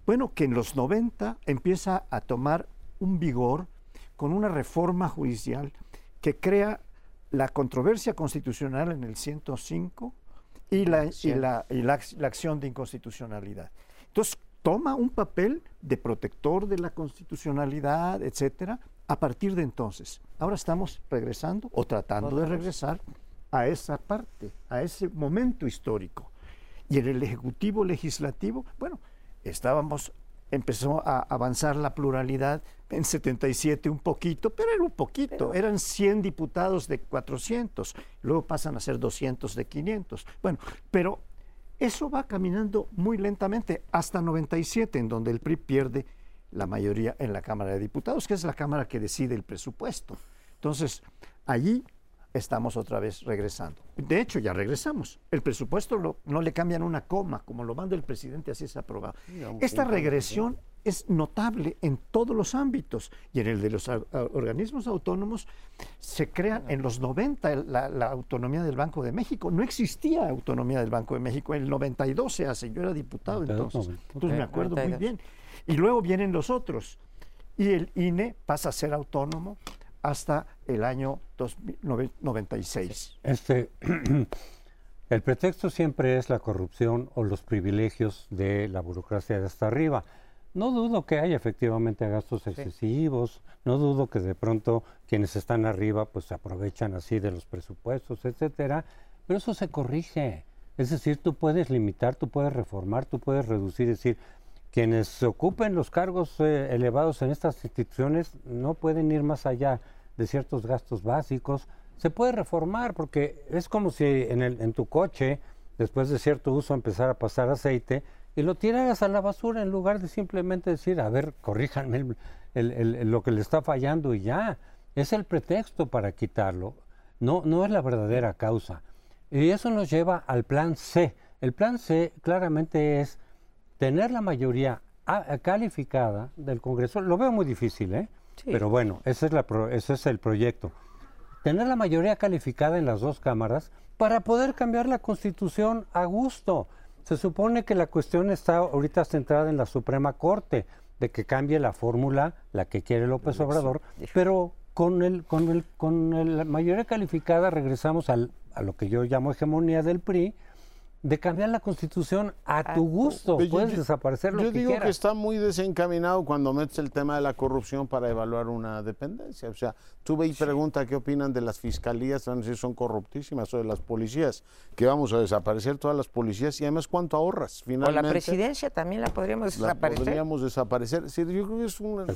Bueno, que en los 90 empieza a tomar un vigor con una reforma judicial que crea la controversia constitucional en el 105 y la, y la, y la, acción de inconstitucionalidad. Entonces, toma un papel de protector de la constitucionalidad, etcétera, a partir de entonces. Ahora estamos regresando o tratando de regresar a esa parte, a ese momento histórico. Y en el Ejecutivo Legislativo, bueno, estábamos empezó a avanzar la pluralidad en 77 un poquito, pero era un poquito, eran 100 diputados de 400, luego pasan a ser 200 de 500. Bueno, pero eso va caminando muy lentamente hasta 97, en donde el PRI pierde la mayoría en la Cámara de Diputados, que es la Cámara que decide el presupuesto. Entonces, allí estamos otra vez regresando. De hecho, ya regresamos. El presupuesto no le cambian una coma, como lo manda el presidente, así es aprobado. Esta regresión es notable en todos los ámbitos y en el de los organismos autónomos se crea en los 90 la, la, autonomía del Banco de México. No existía autonomía del Banco de México, en el 92 se hace, yo era diputado entonces, entonces me acuerdo muy bien. Y luego vienen los otros y el INE pasa a ser autónomo hasta el año 1996. Este, el pretexto siempre es la corrupción o los privilegios de la burocracia de hasta arriba. No dudo que haya efectivamente gastos excesivos, no dudo que de pronto quienes están arriba pues se aprovechan así de los presupuestos, etcétera, pero eso se corrige. Es decir, tú puedes limitar, tú puedes reformar, tú puedes reducir, es decir, quienes ocupen los cargos eh, elevados en estas instituciones no pueden ir más allá de ciertos gastos básicos. Se puede reformar porque es como si en, el, tu coche, después de cierto uso, empezara a pasar aceite y lo tiraras a la basura en lugar de simplemente decir, a ver, corríjanme lo que le está fallando y ya. Es el pretexto para quitarlo, no, no es la verdadera causa. Y eso nos lleva al plan C. El plan C claramente es tener la mayoría calificada del Congreso. Lo veo muy difícil, ¿eh? Pero bueno, ese es, la ese es el proyecto. Tener la mayoría calificada en las dos cámaras para poder cambiar la constitución a gusto. Se supone que la cuestión está ahorita centrada en la Suprema Corte, de que cambie la fórmula, la que quiere López Obrador, pero con, el, con, el, con la mayoría calificada regresamos al, a lo que yo llamo hegemonía del PRI, de cambiar la constitución a, tu gusto. Puedes desaparecer lo yo que digo que está muy desencaminado cuando metes el tema de la corrupción para evaluar una dependencia. O sea, tú ve y pregunta qué opinan de las fiscalías, van a decir son corruptísimas, o de las policías, que vamos a desaparecer todas las policías y además cuánto ahorras finalmente. O la presidencia también la podríamos desaparecer. La podríamos desaparecer. Sí, yo creo que es un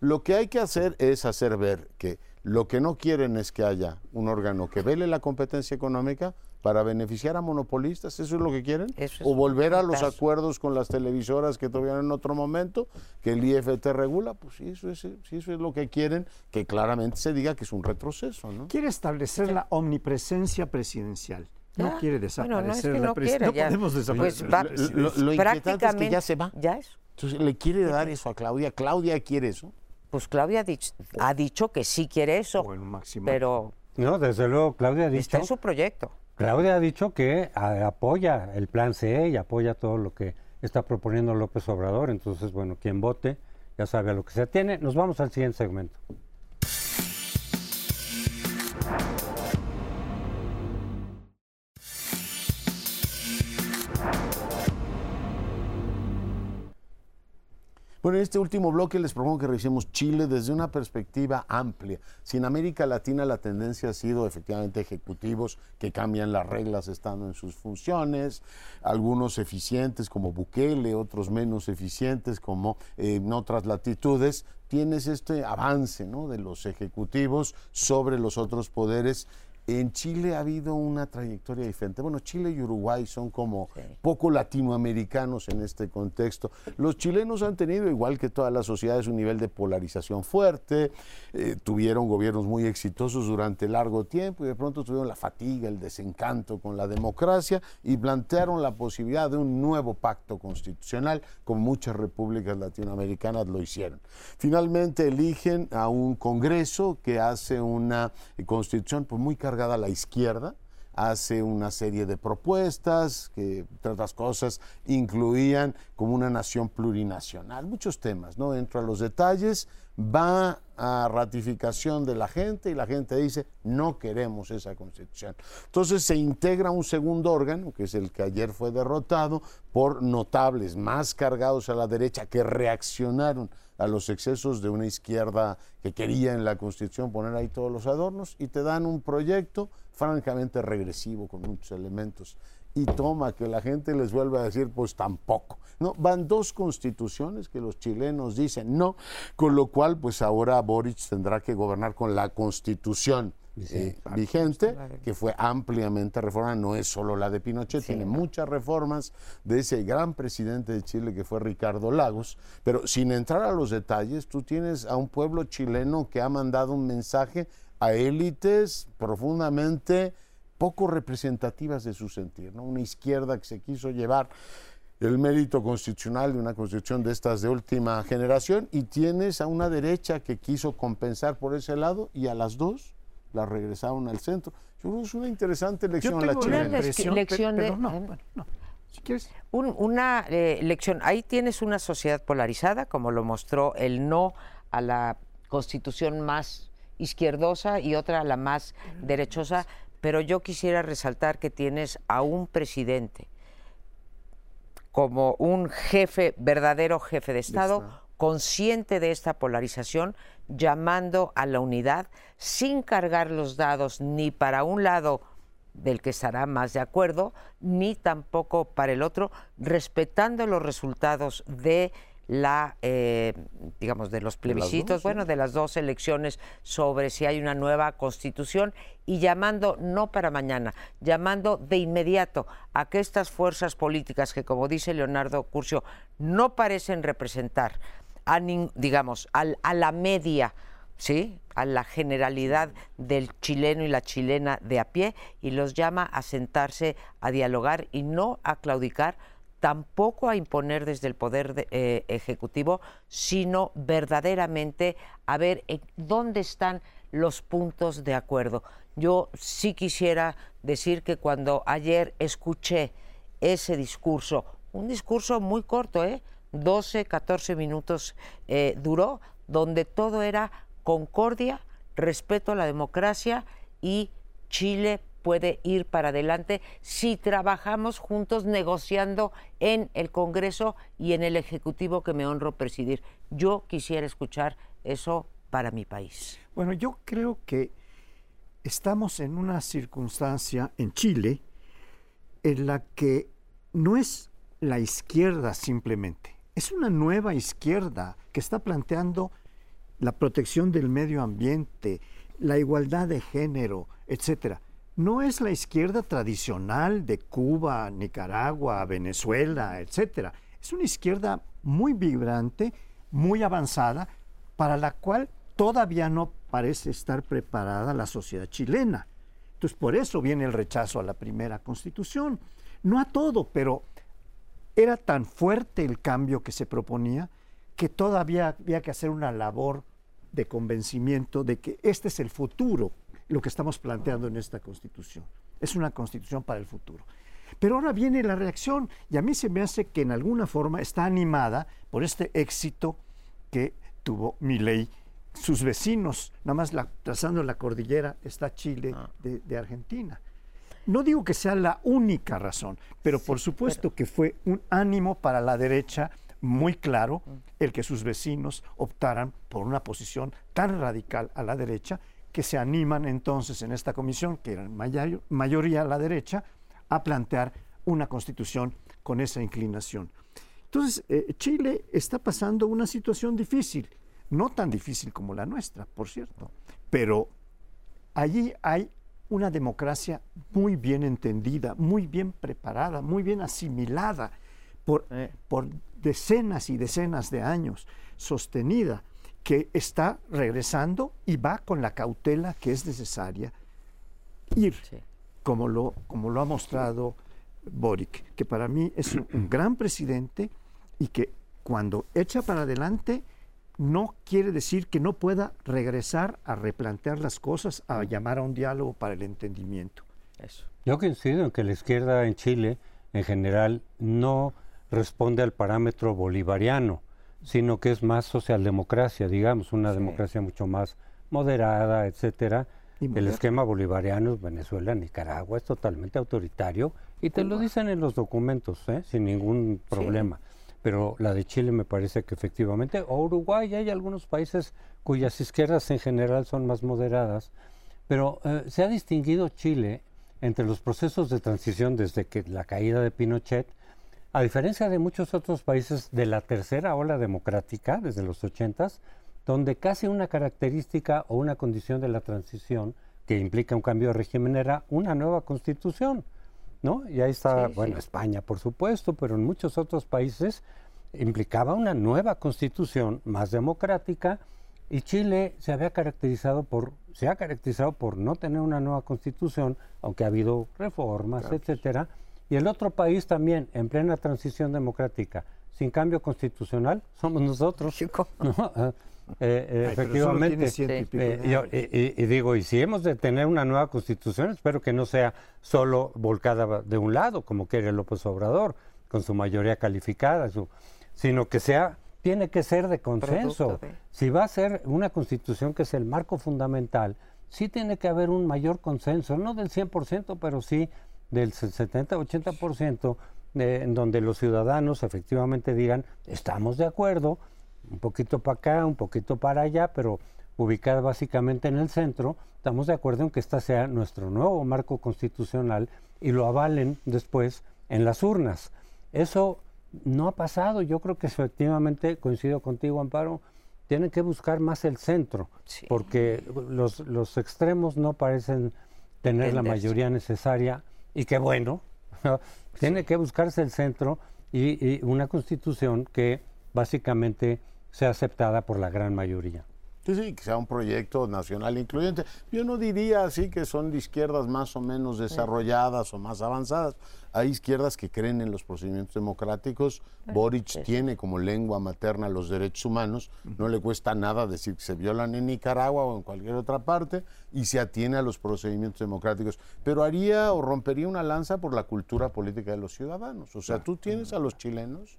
Lo que hay que hacer es hacer ver que lo que no quieren es que haya un órgano que vele la competencia económica para beneficiar a monopolistas, ¿eso es lo que quieren? o volver a los acuerdos con las televisoras que tuvieron en otro momento, que el IFT regula, pues sí, eso es, eso es lo que quieren, que claramente se diga que es un retroceso, ¿no? Quiere establecer la omnipresencia presidencial. No quiere desaparecer no, la presidencia. No podemos desaparecer. Pues lo, inquietante es que ya se va. Ya es. Entonces le quiere dar eso a Claudia. Claudia quiere eso. Pues Claudia ha dicho, que sí quiere eso, pero... No, desde luego, Claudia ha dicho... Está en su proyecto. Claudia ha dicho que apoya el plan C y apoya todo lo que está proponiendo López Obrador. Entonces, bueno, quien vote ya sabe a lo que se atiene. Nos vamos al siguiente segmento. Bueno, en este último bloque les propongo que revisemos Chile desde una perspectiva amplia. Si en América Latina la tendencia ha sido efectivamente ejecutivos que cambian las reglas estando en sus funciones, algunos eficientes como Bukele, otros menos eficientes como eh, en otras latitudes, tienes este avance de los ejecutivos sobre los otros poderes en Chile ha habido una trayectoria diferente. Bueno, Chile y Uruguay son como poco latinoamericanos en este contexto. Los chilenos han tenido, igual que todas las sociedades, un nivel de polarización fuerte, eh, tuvieron gobiernos muy exitosos durante largo tiempo y de pronto tuvieron la fatiga, el desencanto con la democracia y plantearon la posibilidad de un nuevo pacto constitucional, como muchas repúblicas latinoamericanas lo hicieron. Finalmente eligen a un Congreso que hace una constitución pues, muy cargada a la izquierda, hace una serie de propuestas que, entre otras cosas, incluían como una nación plurinacional, muchos temas, no entro a los detalles, va a ratificación de la gente y la gente dice, no queremos esa constitución. Entonces se integra un segundo órgano, que es el que ayer fue derrotado, por notables más cargados a la derecha que reaccionaron a los excesos de una izquierda que quería en la Constitución poner ahí todos los adornos y te dan un proyecto francamente regresivo con muchos elementos. Y toma que la gente les vuelve a decir, pues tampoco. No, van dos constituciones que los chilenos dicen no, con lo cual pues ahora Boric tendrá que gobernar con la constitución eh, vigente, que fue ampliamente reformada, no es solo la de Pinochet, tiene muchas reformas de ese gran presidente de Chile que fue Ricardo Lagos, pero sin entrar a los detalles, tú tienes a un pueblo chileno que ha mandado un mensaje a élites profundamente poco representativas de su sentir, ¿no? una izquierda que se quiso llevar el mérito constitucional de una constitución de estas de última generación y tienes a una derecha que quiso compensar por ese lado y a las dos la regresaron al centro. Yo creo que es una interesante lección la chilena. Una lección de... una eh, lección. Ahí tienes una sociedad polarizada, como lo mostró el no a la constitución más izquierdosa y otra la más derechosa, pero yo quisiera resaltar que tienes a un presidente como un jefe, verdadero jefe de Estado, consciente de esta polarización, llamando a la unidad sin cargar los dados ni para un lado del que estará más de acuerdo, ni tampoco para el otro, respetando los resultados de la, eh, digamos, de los plebiscitos, bueno, de las dos elecciones sobre si hay una nueva constitución y llamando, no para mañana, llamando de inmediato a que estas fuerzas políticas que, como dice Leonardo Curcio, no parecen representar a, digamos, a la media, ¿sí? a la generalidad del chileno y la chilena de a pie y los llama a sentarse a dialogar y no a claudicar tampoco a imponer desde el Poder eh, Ejecutivo, sino verdaderamente a ver dónde están los puntos de acuerdo. Yo sí quisiera decir que cuando ayer escuché ese discurso, un discurso muy corto, ¿eh? 12, 14 minutos eh, duró, donde todo era concordia, respeto a la democracia y Chile puede ir para adelante si trabajamos juntos negociando en el Congreso y en el Ejecutivo que me honro presidir. Yo quisiera escuchar eso para mi país. Bueno, yo creo que estamos en una circunstancia en Chile en la que no es la izquierda simplemente, es una nueva izquierda que está planteando la protección del medio ambiente, la igualdad de género, etcétera no es la izquierda tradicional de Cuba, Nicaragua, Venezuela, etcétera. Es una izquierda muy vibrante, muy avanzada, para la cual todavía no parece estar preparada la sociedad chilena. Entonces, por eso viene el rechazo a la primera constitución. No a todo, pero era tan fuerte el cambio que se proponía que todavía había que hacer una labor de convencimiento de que este es el futuro, lo que estamos planteando en esta constitución. Es una constitución para el futuro. Pero ahora viene la reacción y a mí se me hace que en alguna forma está animada por este éxito que tuvo ley sus vecinos, nada más la, trazando la cordillera está Chile ah. de, Argentina. No digo que sea la única razón, pero por supuesto que fue un ánimo para la derecha muy claro mm. el que sus vecinos optaran por una posición tan radical a la derecha que se animan entonces en esta comisión, que era mayoría a la derecha, a plantear una constitución con esa inclinación. Entonces, eh, Chile está pasando una situación difícil, no tan difícil como la nuestra, por cierto, pero allí hay una democracia muy bien entendida, muy bien preparada, muy bien asimilada por, eh. por decenas y decenas de años, sostenida, que está regresando y va con la cautela que es necesaria ir, como, lo, como lo ha mostrado Boric, que para mí es un gran presidente y que cuando echa para adelante no quiere decir que no pueda regresar a replantear las cosas, a llamar a un diálogo para el entendimiento. Eso. Yo coincido en que la izquierda en Chile, en general, no responde al parámetro bolivariano, sino que es más socialdemocracia, digamos, una democracia mucho más moderada, etcétera. El esquema bolivariano, Venezuela, Nicaragua, es totalmente autoritario y te lo dicen en los documentos, ¿eh? sin ningún problema. Pero la de Chile me parece que efectivamente, o Uruguay, hay algunos países cuyas izquierdas en general son más moderadas, pero eh, se ha distinguido Chile entre los procesos de transición desde que la caída de Pinochet a diferencia de muchos otros países de la tercera ola democrática, desde los ochentas, donde casi una característica o una condición de la transición que implica un cambio de régimen era una nueva constitución, ¿no? Y ahí está, bueno, España, por supuesto, pero en muchos otros países implicaba una nueva constitución más democrática y Chile se había caracterizado por se ha caracterizado por no tener una nueva constitución, aunque ha habido reformas, etcétera. Y el otro país también, en plena transición democrática, sin cambio constitucional, somos nosotros. Ah, eh, eh, efectivamente. Eh, y, digo, y si hemos de tener una nueva constitución, espero que no sea solo volcada de un lado, como quiere López Obrador, con su mayoría calificada, sino que sea, tiene que ser de consenso. Si va a ser una constitución que es el marco fundamental, sí tiene que haber un mayor consenso, no del 100%, pero sí del 70-80%, en donde los ciudadanos efectivamente digan, estamos de acuerdo, un poquito para acá, un poquito para allá, pero ubicada básicamente en el centro, estamos de acuerdo en que este sea nuestro nuevo marco constitucional y lo avalen después en las urnas. Eso no ha pasado, yo creo que efectivamente, coincido contigo, Amparo, tienen que buscar más el centro, porque los, los extremos no parecen tener la mayoría necesaria y qué bueno, tiene que buscarse el centro y, una constitución que básicamente sea aceptada por la gran mayoría. Sí, sí, que sea un proyecto nacional incluyente. Yo no diría así que son de izquierdas más o menos desarrolladas o más avanzadas. Hay izquierdas que creen en los procedimientos democráticos. Boric tiene como lengua materna los derechos humanos. No le cuesta nada decir que se violan en Nicaragua o en cualquier otra parte y se atiene a los procedimientos democráticos. Pero haría o rompería una lanza por la cultura política de los ciudadanos. O sea, tú tienes a los chilenos,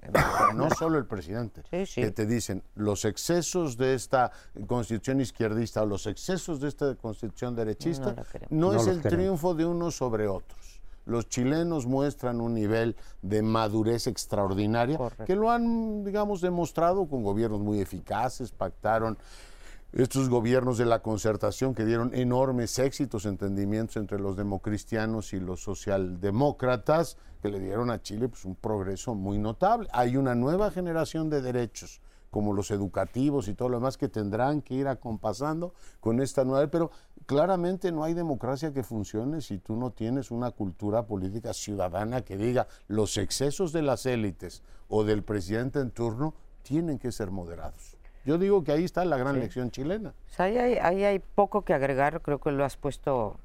no solo el presidente, que te dicen los excesos de esta constitución izquierdista o los excesos de esta constitución derechista no, es el triunfo de unos sobre otros los chilenos muestran un nivel de madurez extraordinaria que lo han, digamos, demostrado con gobiernos muy eficaces, pactaron estos gobiernos de la concertación que dieron enormes éxitos, entendimientos entre los democristianos y los socialdemócratas, que le dieron a Chile pues, un progreso muy notable. Hay una nueva generación de derechos como los educativos y todo lo demás que tendrán que ir acompasando con esta nueva, pero claramente no hay democracia que funcione si tú no tienes una cultura política ciudadana que diga los excesos de las élites o del presidente en turno tienen que ser moderados. Yo digo que ahí está la gran lección chilena. ahí, hay, hay, poco que agregar, creo que lo has puesto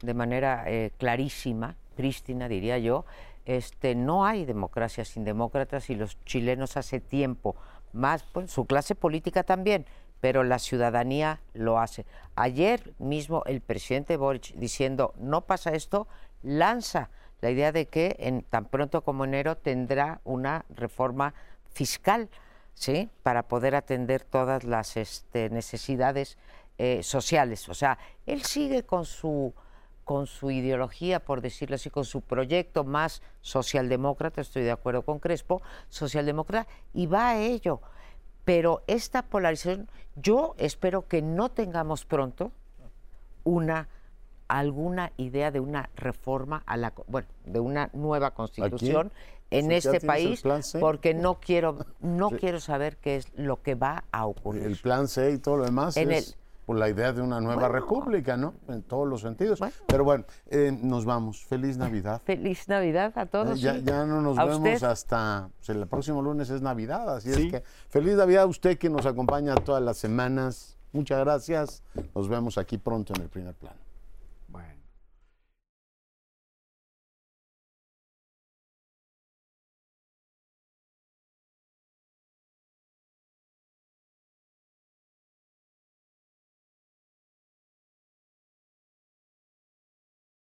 de manera eh, clarísima, prístina diría yo. Este, no hay democracia sin demócratas y los chilenos hace tiempo más, pues, su clase política también, pero la ciudadanía lo hace. Ayer mismo el presidente Boric diciendo no pasa esto, lanza la idea de que en tan pronto como enero tendrá una reforma fiscal, ¿sí? Para poder atender todas las este, necesidades eh, sociales. O sea, él sigue con su con su ideología, por decirlo así, con su proyecto más socialdemócrata, estoy de acuerdo con Crespo, socialdemócrata, y va a ello. Pero esta polarización, yo espero que no tengamos pronto una alguna idea de una reforma a la bueno, de una nueva constitución en este país porque no quiero no quiero saber qué es lo que va a ocurrir. El plan C y todo lo demás es por la idea de una nueva república, ¿no? En todos los sentidos. Pero bueno, eh, nos vamos. Feliz Navidad. Feliz Navidad a todos. Eh, ya, no nos vemos hasta pues, el próximo lunes es Navidad, así es que feliz Navidad a usted que nos acompaña todas las semanas. Muchas gracias. Nos vemos aquí pronto en el primer plano.